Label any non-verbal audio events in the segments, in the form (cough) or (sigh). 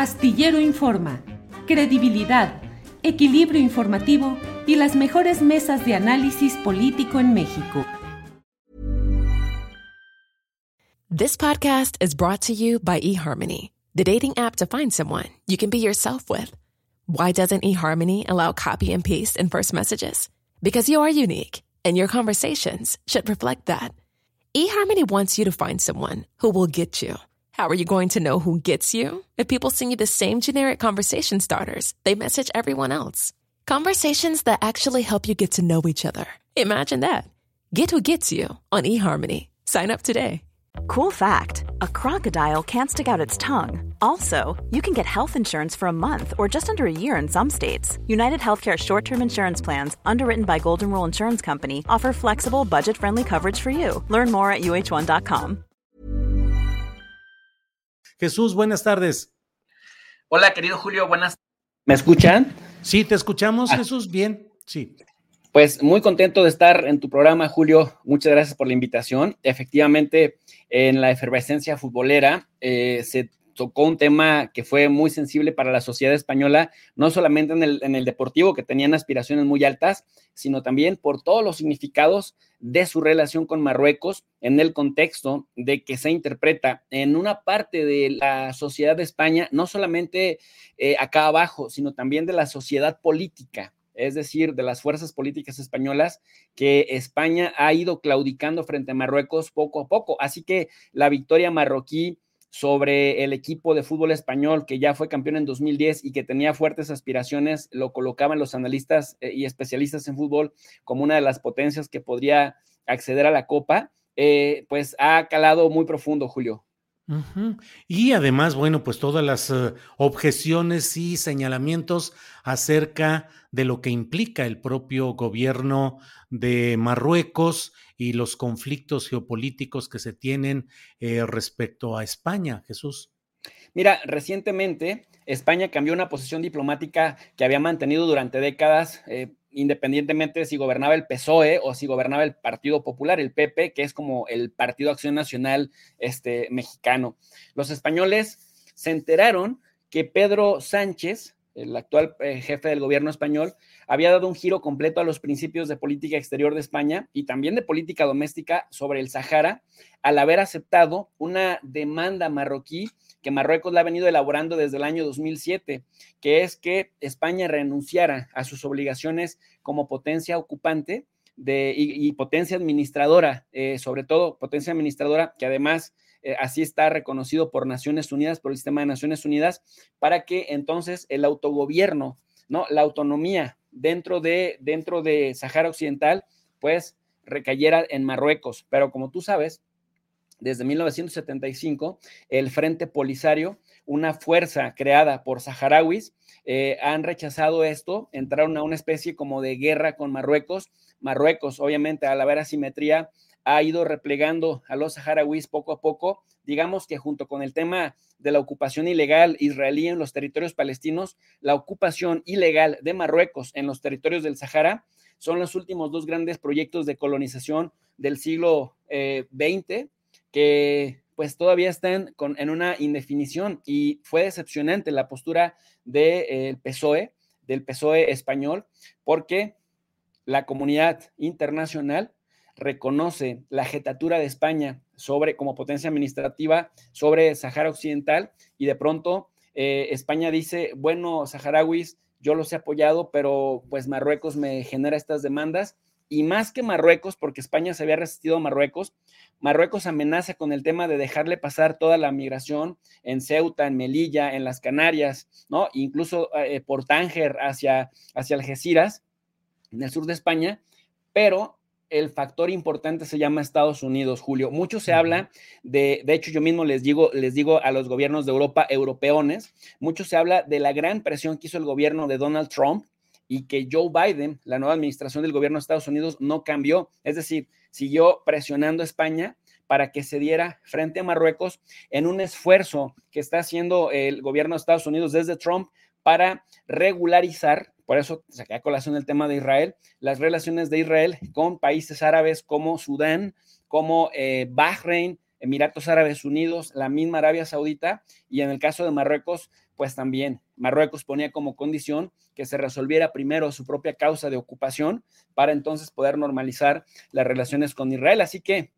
Astillero Informa, credibilidad, equilibrio informativo y las mejores mesas de análisis político en México. This podcast is brought to you by eHarmony, the dating app to find someone you can be yourself with. Why doesn't eHarmony allow copy and paste in first messages? Because you are unique, and your conversations should reflect that. eHarmony wants you to find someone who will get you. How are you going to know who gets you? If people send you the same generic conversation starters, they message everyone else. Conversations that actually help you get to know each other. Imagine that. Get who gets you on eHarmony. Sign up today. Cool fact a crocodile can't stick out its tongue. Also, you can get health insurance for a month or just under a year in some states. United Healthcare short term insurance plans, underwritten by Golden Rule Insurance Company, offer flexible, budget friendly coverage for you. Learn more at uh1.com. Jesús, buenas tardes. Hola, querido Julio, buenas. ¿Me escuchan? Sí, te escuchamos, ah. Jesús. Bien, sí. Pues muy contento de estar en tu programa, Julio. Muchas gracias por la invitación. Efectivamente, en la efervescencia futbolera eh, se tocó un tema que fue muy sensible para la sociedad española, no solamente en el, en el, deportivo, que tenían aspiraciones muy altas, sino también por todos los significados de su relación con Marruecos en el contexto de que se interpreta en una parte de la sociedad de España, no solamente eh, acá abajo, sino también de la sociedad política, es decir, de las fuerzas políticas españolas, que España ha ido claudicando frente a Marruecos poco a poco. Así que la victoria marroquí sobre el equipo de fútbol español que ya fue campeón en 2010 y que tenía fuertes aspiraciones, lo colocaban los analistas eh, y especialistas en fútbol como una de las potencias que podría acceder a la Copa, eh, pues ha calado muy profundo, Julio. Y además, bueno, pues todas las eh, objeciones y señalamientos acerca de lo que implica el propio gobierno de Marruecos y los conflictos geopolíticos que se tienen eh, respecto a España, Jesús. Mira, recientemente España cambió una posición diplomática que había mantenido durante décadas, eh, independientemente si gobernaba el PSOE o si gobernaba el Partido Popular, el PP, que es como el Partido Acción Nacional este, mexicano. Los españoles se enteraron que Pedro Sánchez, el actual eh, jefe del gobierno español, había dado un giro completo a los principios de política exterior de España y también de política doméstica sobre el Sahara, al haber aceptado una demanda marroquí que Marruecos la ha venido elaborando desde el año 2007, que es que España renunciara a sus obligaciones como potencia ocupante y, potencia administradora, eh, sobre todo potencia administradora, que además eh, así está reconocido por Naciones Unidas, por el sistema de Naciones Unidas, para que entonces el autogobierno, ¿no? La autonomía dentro de, dentro de Sahara Occidental, pues recayera en Marruecos. Pero como tú sabes, desde 1975, el Frente Polisario, una fuerza creada por saharauis, eh, han rechazado esto, entraron a una especie como de guerra con Marruecos. Marruecos, obviamente, al haber asimetría, ha ido replegando a los saharauis poco a poco. Digamos que junto con el tema de la ocupación ilegal israelí en los territorios palestinos, la ocupación ilegal de Marruecos en los territorios del Sahara son los últimos dos grandes proyectos de colonización del siglo XX eh, que pues todavía están con, en una indefinición y fue decepcionante la postura del eh, PSOE, del PSOE español, porque la comunidad internacional reconoce la jetatura de España sobre, como potencia administrativa sobre Sahara Occidental y de pronto eh, España dice, bueno, saharauis, yo los he apoyado, pero pues Marruecos me genera estas demandas y más que Marruecos, porque España se había resistido a Marruecos, Marruecos amenaza con el tema de dejarle pasar toda la migración en Ceuta, en Melilla, en las Canarias, ¿no? Incluso eh, por Tánger hacia, hacia Algeciras, en el sur de España, pero el factor importante se llama Estados Unidos, Julio. Mucho se habla de, de hecho yo mismo les digo, les digo a los gobiernos de Europa, europeones, mucho se habla de la gran presión que hizo el gobierno de Donald Trump y que Joe Biden, la nueva administración del gobierno de Estados Unidos, no cambió. Es decir, siguió presionando a España para que se diera frente a Marruecos en un esfuerzo que está haciendo el gobierno de Estados Unidos desde Trump para regularizar por eso saqué a colación el tema de Israel, las relaciones de Israel con países árabes como Sudán, como eh, Bahrein, Emiratos Árabes Unidos, la misma Arabia Saudita, y en el caso de Marruecos, pues también Marruecos ponía como condición que se resolviera primero su propia causa de ocupación para entonces poder normalizar las relaciones con Israel. Así que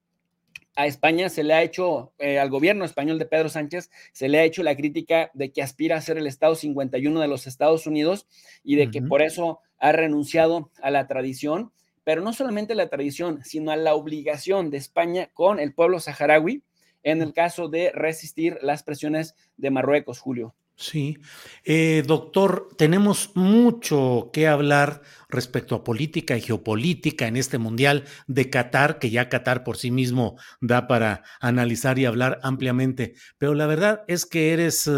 a España se le ha hecho, eh, al gobierno español de Pedro Sánchez, se le ha hecho la crítica de que aspira a ser el Estado 51 de los Estados Unidos y de que por eso ha renunciado a la tradición, pero no solamente la tradición, sino a la obligación de España con el pueblo saharaui en el caso de resistir las presiones de Marruecos, Julio. Sí, eh, doctor, tenemos mucho que hablar respecto a política y geopolítica en este mundial de Qatar, que ya Qatar por sí mismo da para analizar y hablar ampliamente, pero la verdad es que eres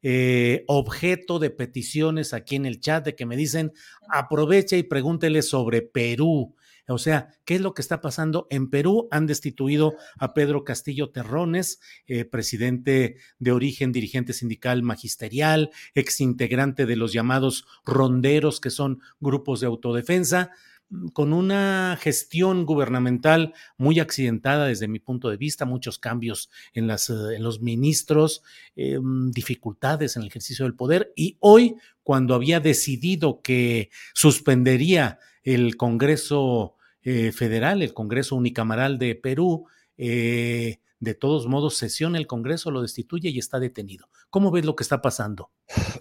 eh, objeto de peticiones aquí en el chat de que me dicen aprovecha y pregúntele sobre Perú. O sea, ¿qué es lo que está pasando? En Perú han destituido a Pedro Castillo Terrones, eh, presidente de origen, dirigente sindical magisterial, exintegrante de los llamados ronderos, que son grupos de autodefensa mm, con una gestión gubernamental muy accidentada desde mi punto de vista, muchos cambios en, eh, los ministros, eh, mm, dificultades en el ejercicio del poder y hoy, cuando había decidido que suspendería el Congreso eh, federal, el Congreso Unicameral de Perú, eh, de todos modos sesiona el Congreso, lo destituye y está detenido. ¿Cómo ves lo que está pasando?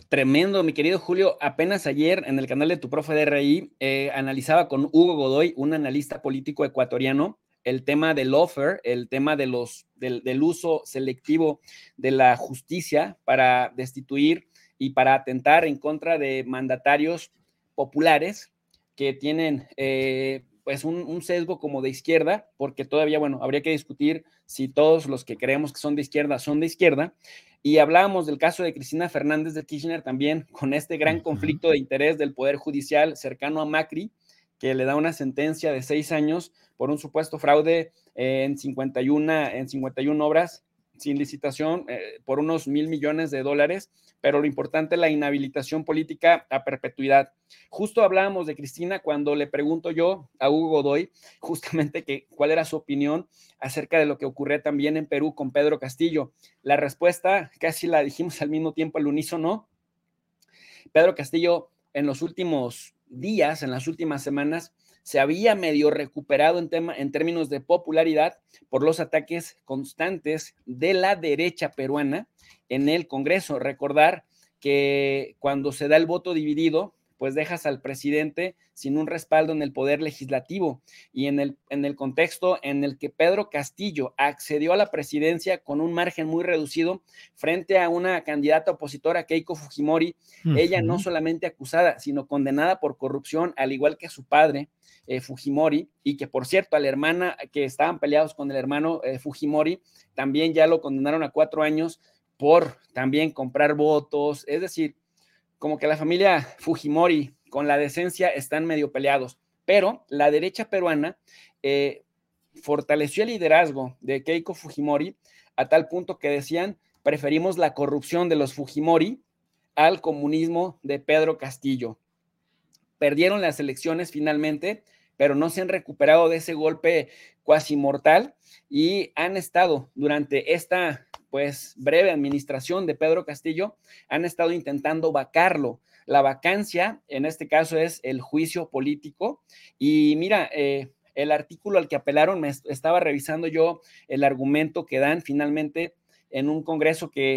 Tremendo, mi querido Julio. Apenas ayer en el canal de tu profe de RI eh, analizaba con Hugo Godoy, un analista político ecuatoriano, el tema del offer, el tema de los, del, del uso selectivo de la justicia para destituir y para atentar en contra de mandatarios populares que tienen eh, pues un, sesgo como de izquierda, porque todavía, bueno, habría que discutir si todos los que creemos que son de izquierda son de izquierda. Y hablábamos del caso de Cristina Fernández de Kirchner también, con este gran conflicto de interés del Poder Judicial cercano a Macri, que le da una sentencia de seis años por un supuesto fraude en 51, en 51 obras sin licitación eh, por unos mil millones de dólares, pero lo importante es la inhabilitación política a perpetuidad. Justo hablábamos de Cristina cuando le pregunto yo a Hugo Godoy (laughs) justamente que cuál era su opinión acerca de lo que ocurría también en Perú con Pedro Castillo. La respuesta casi la dijimos al mismo tiempo al unísono. Pedro Castillo en los últimos días, en las últimas semanas, se había medio recuperado en, tema, en términos de popularidad por los ataques constantes de la derecha peruana en el Congreso. Recordar que cuando se da el voto dividido, pues dejas al presidente sin un respaldo en el poder legislativo y en el, en el contexto en el que Pedro Castillo accedió a la presidencia con un margen muy reducido frente a una candidata opositora, Keiko Fujimori, ella no solamente acusada, sino condenada por corrupción, al igual que su padre, eh, Fujimori, y que por cierto, a la hermana que estaban peleados con el hermano eh, Fujimori, también ya lo condenaron a cuatro años por también comprar votos, es decir, como que la familia Fujimori con la decencia están medio peleados, pero la derecha peruana eh, fortaleció el liderazgo de Keiko Fujimori a tal punto que decían, preferimos la corrupción de los Fujimori al comunismo de Pedro Castillo. Perdieron las elecciones finalmente, pero no se han recuperado de ese golpe cuasi mortal y han estado durante esta pues breve administración de Pedro Castillo, han estado intentando vacarlo. La vacancia, en este caso, es el juicio político. Y mira, eh, el artículo al que apelaron, me estaba revisando yo el argumento que dan finalmente en un congreso que...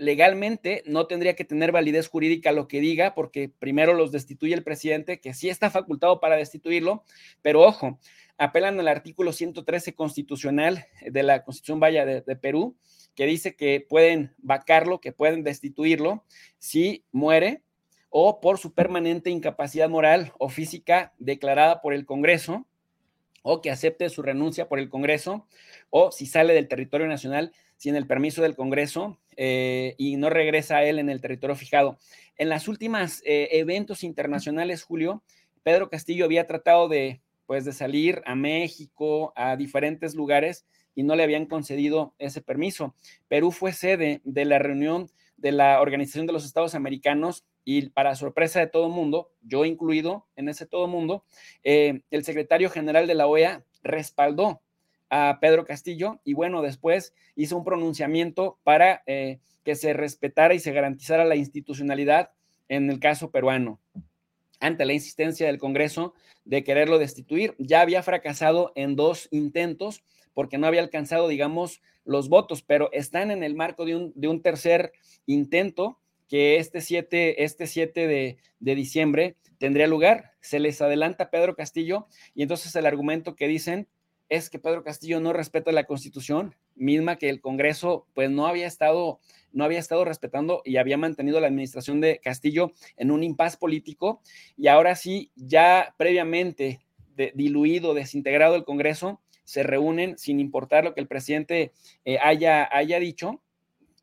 Legalmente no tendría que tener validez jurídica lo que diga, porque primero los destituye el presidente, que sí está facultado para destituirlo, pero ojo, apelan al artículo 113 constitucional de la Constitución Vaya de, de Perú, que dice que pueden vacarlo, que pueden destituirlo si muere o por su permanente incapacidad moral o física declarada por el Congreso o que acepte su renuncia por el Congreso o si sale del territorio nacional sin el permiso del Congreso eh, y no regresa a él en el territorio fijado. En las últimas eh, eventos internacionales, Julio, Pedro Castillo había tratado de, pues, de salir a México, a diferentes lugares, y no le habían concedido ese permiso. Perú fue sede de la reunión de la Organización de los Estados Americanos y para sorpresa de todo el mundo, yo incluido en ese todo mundo, eh, el secretario general de la OEA respaldó a Pedro Castillo y bueno, después hizo un pronunciamiento para eh, que se respetara y se garantizara la institucionalidad en el caso peruano. Ante la insistencia del Congreso de quererlo destituir, ya había fracasado en dos intentos porque no había alcanzado, digamos, los votos, pero están en el marco de un, de un tercer intento que este 7, este 7 de, de diciembre tendría lugar. Se les adelanta Pedro Castillo y entonces el argumento que dicen es que Pedro Castillo no respeta la Constitución, misma que el Congreso pues no había estado no había estado respetando y había mantenido la administración de Castillo en un impas político y ahora sí ya previamente diluido, desintegrado el Congreso, se reúnen sin importar lo que el presidente eh, haya, haya dicho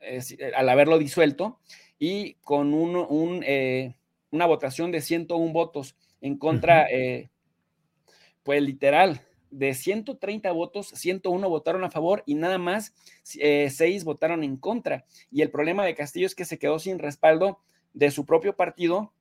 eh, al haberlo disuelto y con un, eh, una votación de 101 votos en contra, pues literal, de 130 votos, 101 votaron a favor y nada más eh, 6 votaron en contra. Y el problema de Castillo es que se quedó sin respaldo de su propio partido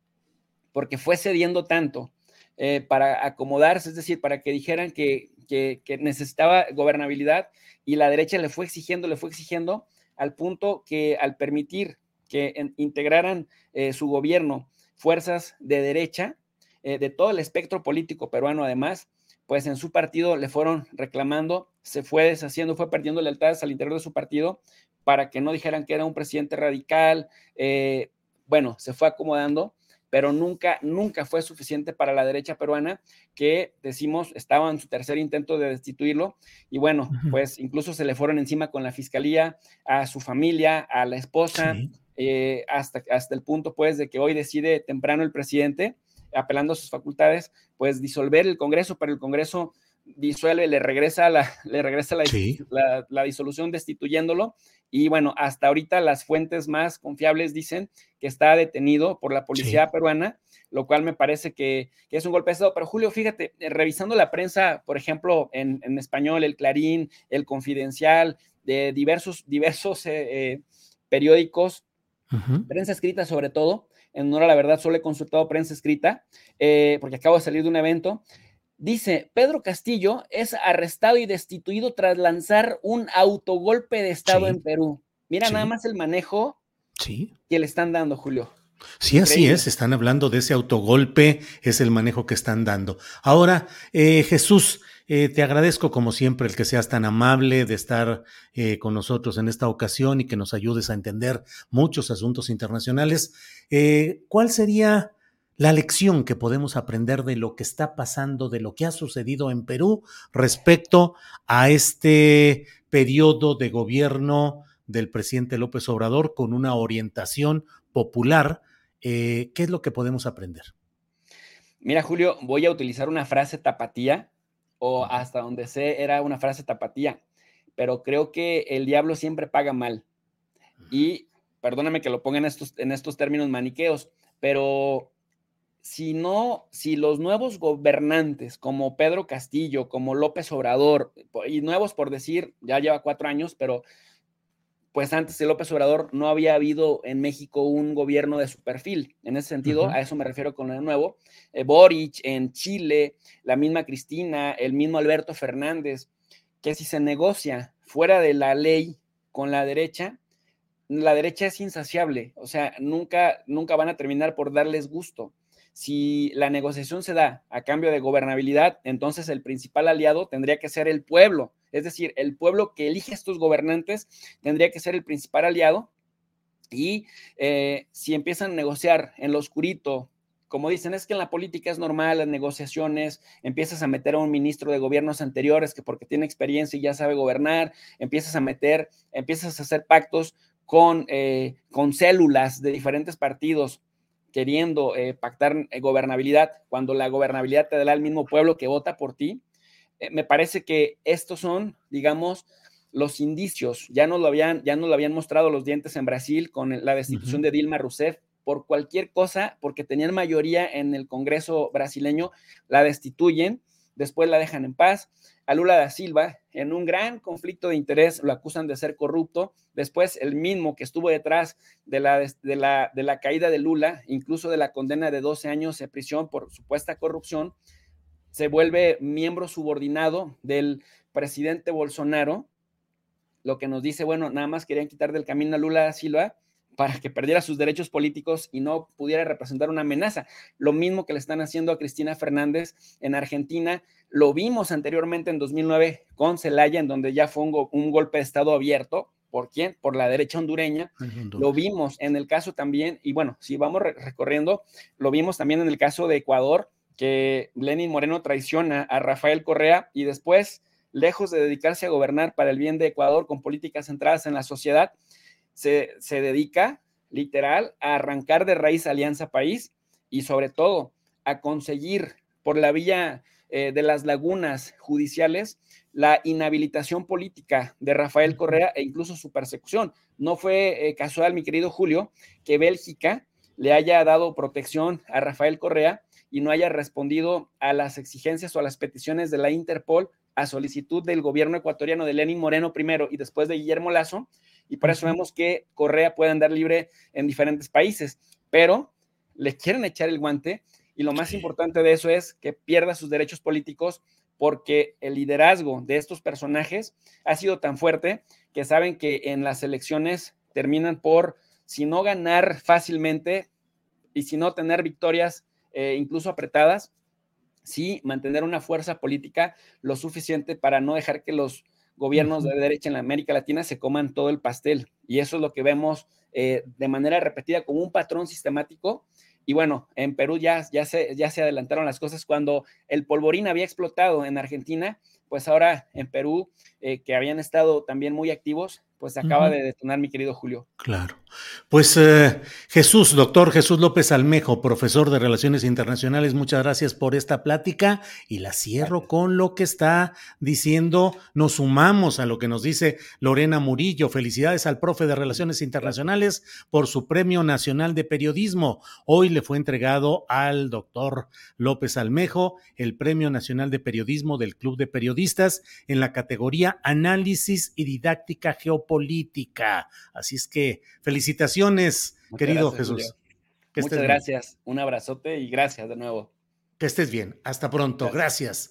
porque fue cediendo tanto eh, para acomodarse, es decir, para que dijeran que, que, necesitaba gobernabilidad y la derecha le fue exigiendo, le fue exigiendo al punto que al permitir que integraran eh, su gobierno fuerzas de derecha, eh, de todo el espectro político peruano además, pues en su partido le fueron reclamando, se fue deshaciendo, fue perdiendo lealtades al interior de su partido para que no dijeran que era un presidente radical. Eh, bueno, se fue acomodando, pero nunca, nunca fue suficiente para la derecha peruana que decimos estaba en su tercer intento de destituirlo y bueno, pues incluso se le fueron encima con la fiscalía, a su familia, a la esposa, eh, hasta, hasta el punto pues de que hoy decide temprano el presidente apelando a sus facultades, pues disolver el Congreso, pero el Congreso disuelve, le regresa la, (laughs) le regresa la, la, disolución destituyéndolo. Y bueno, hasta ahorita las fuentes más confiables dicen que está detenido por la policía peruana, lo cual me parece que, es un golpe de estado. Pero Julio, fíjate, eh, revisando la prensa, por ejemplo, en, español, el Clarín, el Confidencial, de diversos, diversos eh, eh, periódicos, prensa escrita sobre todo, en honor a la verdad, solo he consultado prensa escrita, eh, porque acabo de salir de un evento. Dice, Pedro Castillo es arrestado y destituido tras lanzar un autogolpe de Estado en Perú. Mira nada más el manejo que le están dando, Julio. Sí, así es, están hablando de ese autogolpe, es el manejo que están dando. Ahora, eh, Jesús, eh, te agradezco como siempre el que seas tan amable de estar eh, con nosotros en esta ocasión y que nos ayudes a entender muchos asuntos internacionales. Eh, ¿Cuál sería la lección que podemos aprender de lo que está pasando, de lo que ha sucedido en Perú respecto a este periodo de gobierno del presidente López Obrador con una orientación popular? ¿Qué es lo que podemos aprender? Mira, Julio, voy a utilizar una frase tapatía o hasta donde sé era una frase tapatía, pero creo que el diablo siempre paga mal. Y perdóname que lo ponga en estos, en estos términos maniqueos, pero si no, si los nuevos gobernantes como Pedro Castillo, como López Obrador, y nuevos por decir, ya lleva cuatro años, pero pues antes de López Obrador no había habido en México un gobierno de su perfil. En ese sentido, a eso me refiero con el nuevo. Eh, Boric en Chile, la misma Cristina, el mismo Alberto Fernández, que si se negocia fuera de la ley con la derecha, la derecha es insaciable, o sea, nunca, nunca van a terminar por darles gusto. Si la negociación se da a cambio de gobernabilidad, entonces el principal aliado tendría que ser el pueblo. Es decir, el pueblo que elige a estos gobernantes tendría que ser el principal aliado. Y eh, si empiezan a negociar en lo oscurito, como dicen, es que en la política es normal, las negociaciones, empiezas a meter a un ministro de gobiernos anteriores que porque tiene experiencia y ya sabe gobernar, empiezas a meter, empiezas a hacer pactos con, eh, con células de diferentes partidos queriendo eh, pactar gobernabilidad, cuando la gobernabilidad te da el mismo pueblo que vota por ti, me parece que estos son, digamos, los indicios. Ya nos lo habían, ya nos lo habían mostrado los dientes en Brasil con la destitución de Dilma Rousseff por cualquier cosa, porque tenían mayoría en el Congreso brasileño, la destituyen, después la dejan en paz a Lula da Silva en un gran conflicto de interés, lo acusan de ser corrupto. Después, el mismo que estuvo detrás de la, de la, de la caída de Lula, incluso de la condena de 12 años de prisión por supuesta corrupción, se vuelve miembro subordinado del presidente Bolsonaro, lo que nos dice, bueno, nada más querían quitar del camino a Lula da Silva para que perdiera sus derechos políticos y no pudiera representar una amenaza. Lo mismo que le están haciendo a Cristina Fernández en Argentina. Lo vimos anteriormente en 2009 con Celaya, en donde ya fue un, golpe de Estado abierto. ¿Por quién? Por la derecha hondureña. Lo vimos en el caso también, y bueno, si vamos recorriendo, lo vimos también en el caso de Ecuador, que Lenin Moreno traiciona a Rafael Correa y después, lejos de dedicarse a gobernar para el bien de Ecuador con políticas centradas en la sociedad, se, dedica literal a arrancar de raíz Alianza País y sobre todo a conseguir por la vía eh, de las lagunas judiciales la inhabilitación política de Rafael Correa e incluso su persecución. No fue eh, casual, mi querido Julio, que Bélgica le haya dado protección a Rafael Correa y no haya respondido a las exigencias o a las peticiones de la Interpol a solicitud del gobierno ecuatoriano de Lenin Moreno primero y después de Guillermo Lazo, y por eso vemos que Correa puede andar libre en diferentes países, pero le quieren echar el guante y lo más importante de eso es que pierda sus derechos políticos porque el liderazgo de estos personajes ha sido tan fuerte que saben que en las elecciones terminan por, si no ganar fácilmente y si no tener victorias eh, incluso apretadas, sí mantener una fuerza política lo suficiente para no dejar que los gobiernos de derecha en la América Latina se coman todo el pastel. Y eso es lo que vemos eh, de manera repetida como un patrón sistemático. Y bueno, en Perú ya, ya, se, ya se adelantaron las cosas cuando el polvorín había explotado en Argentina, pues ahora en Perú, eh, que habían estado también muy activos, pues acaba de detonar mi querido Julio. Claro. Pues eh, Jesús, doctor Jesús López Almejo, profesor de Relaciones Internacionales, muchas gracias por esta plática y la cierro con lo que está diciendo. Nos sumamos a lo que nos dice Lorena Murillo. Felicidades al profe de Relaciones Internacionales por su Premio Nacional de Periodismo. Hoy le fue entregado al doctor López Almejo el Premio Nacional de Periodismo del Club de Periodistas en la categoría Análisis y Didáctica Geopolítica. Así es que felicitaciones, querido Jesús. Muchas gracias. Un abrazote y gracias de nuevo. Que estés bien. Hasta pronto. gracias.